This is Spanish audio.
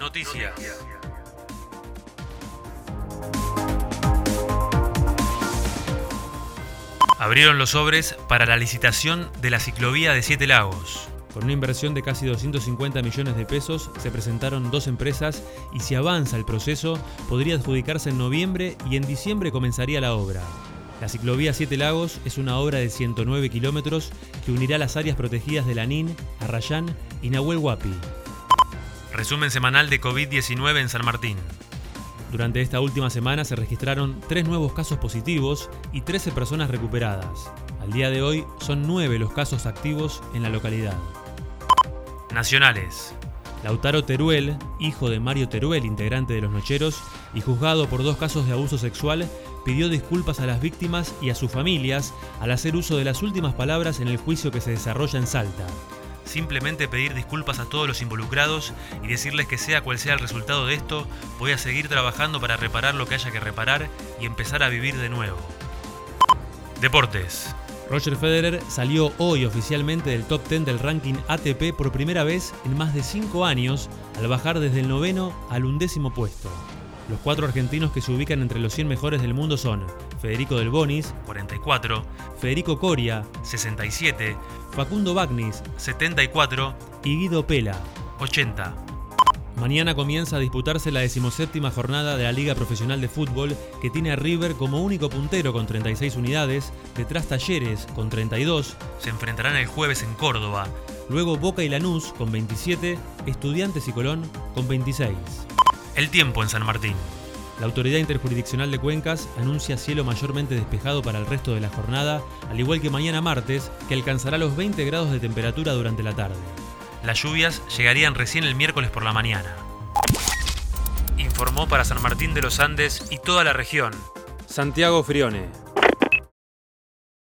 Noticias. Abrieron los sobres para la licitación de la ciclovía de Siete Lagos. Con una inversión de casi 250 millones de pesos, se presentaron dos empresas y si avanza el proceso, podría adjudicarse en noviembre y en diciembre comenzaría la obra. La ciclovía Siete Lagos es una obra de 109 kilómetros que unirá las áreas protegidas de Lanín, Arrayán y Nahuel Huapi. Resumen semanal de COVID-19 en San Martín. Durante esta última semana se registraron tres nuevos casos positivos y 13 personas recuperadas. Al día de hoy son nueve los casos activos en la localidad. Nacionales. Lautaro Teruel, hijo de Mario Teruel, integrante de Los Nocheros, y juzgado por dos casos de abuso sexual, pidió disculpas a las víctimas y a sus familias al hacer uso de las últimas palabras en el juicio que se desarrolla en Salta. Simplemente pedir disculpas a todos los involucrados y decirles que sea cual sea el resultado de esto, voy a seguir trabajando para reparar lo que haya que reparar y empezar a vivir de nuevo. Deportes. Roger Federer salió hoy oficialmente del top 10 del ranking ATP por primera vez en más de 5 años, al bajar desde el noveno al undécimo puesto. Los cuatro argentinos que se ubican entre los 100 mejores del mundo son Federico Del Bonis, 44, Federico Coria, 67, Facundo Bagnis, 74 y Guido Pela, 80. Mañana comienza a disputarse la decimoséptima jornada de la Liga Profesional de Fútbol, que tiene a River como único puntero con 36 unidades, detrás Talleres con 32. Se enfrentarán el jueves en Córdoba. Luego Boca y Lanús con 27, Estudiantes y Colón con 26. El tiempo en San Martín. La Autoridad Interjurisdiccional de Cuencas anuncia cielo mayormente despejado para el resto de la jornada, al igual que mañana martes, que alcanzará los 20 grados de temperatura durante la tarde. Las lluvias llegarían recién el miércoles por la mañana. Informó para San Martín de los Andes y toda la región. Santiago Frione.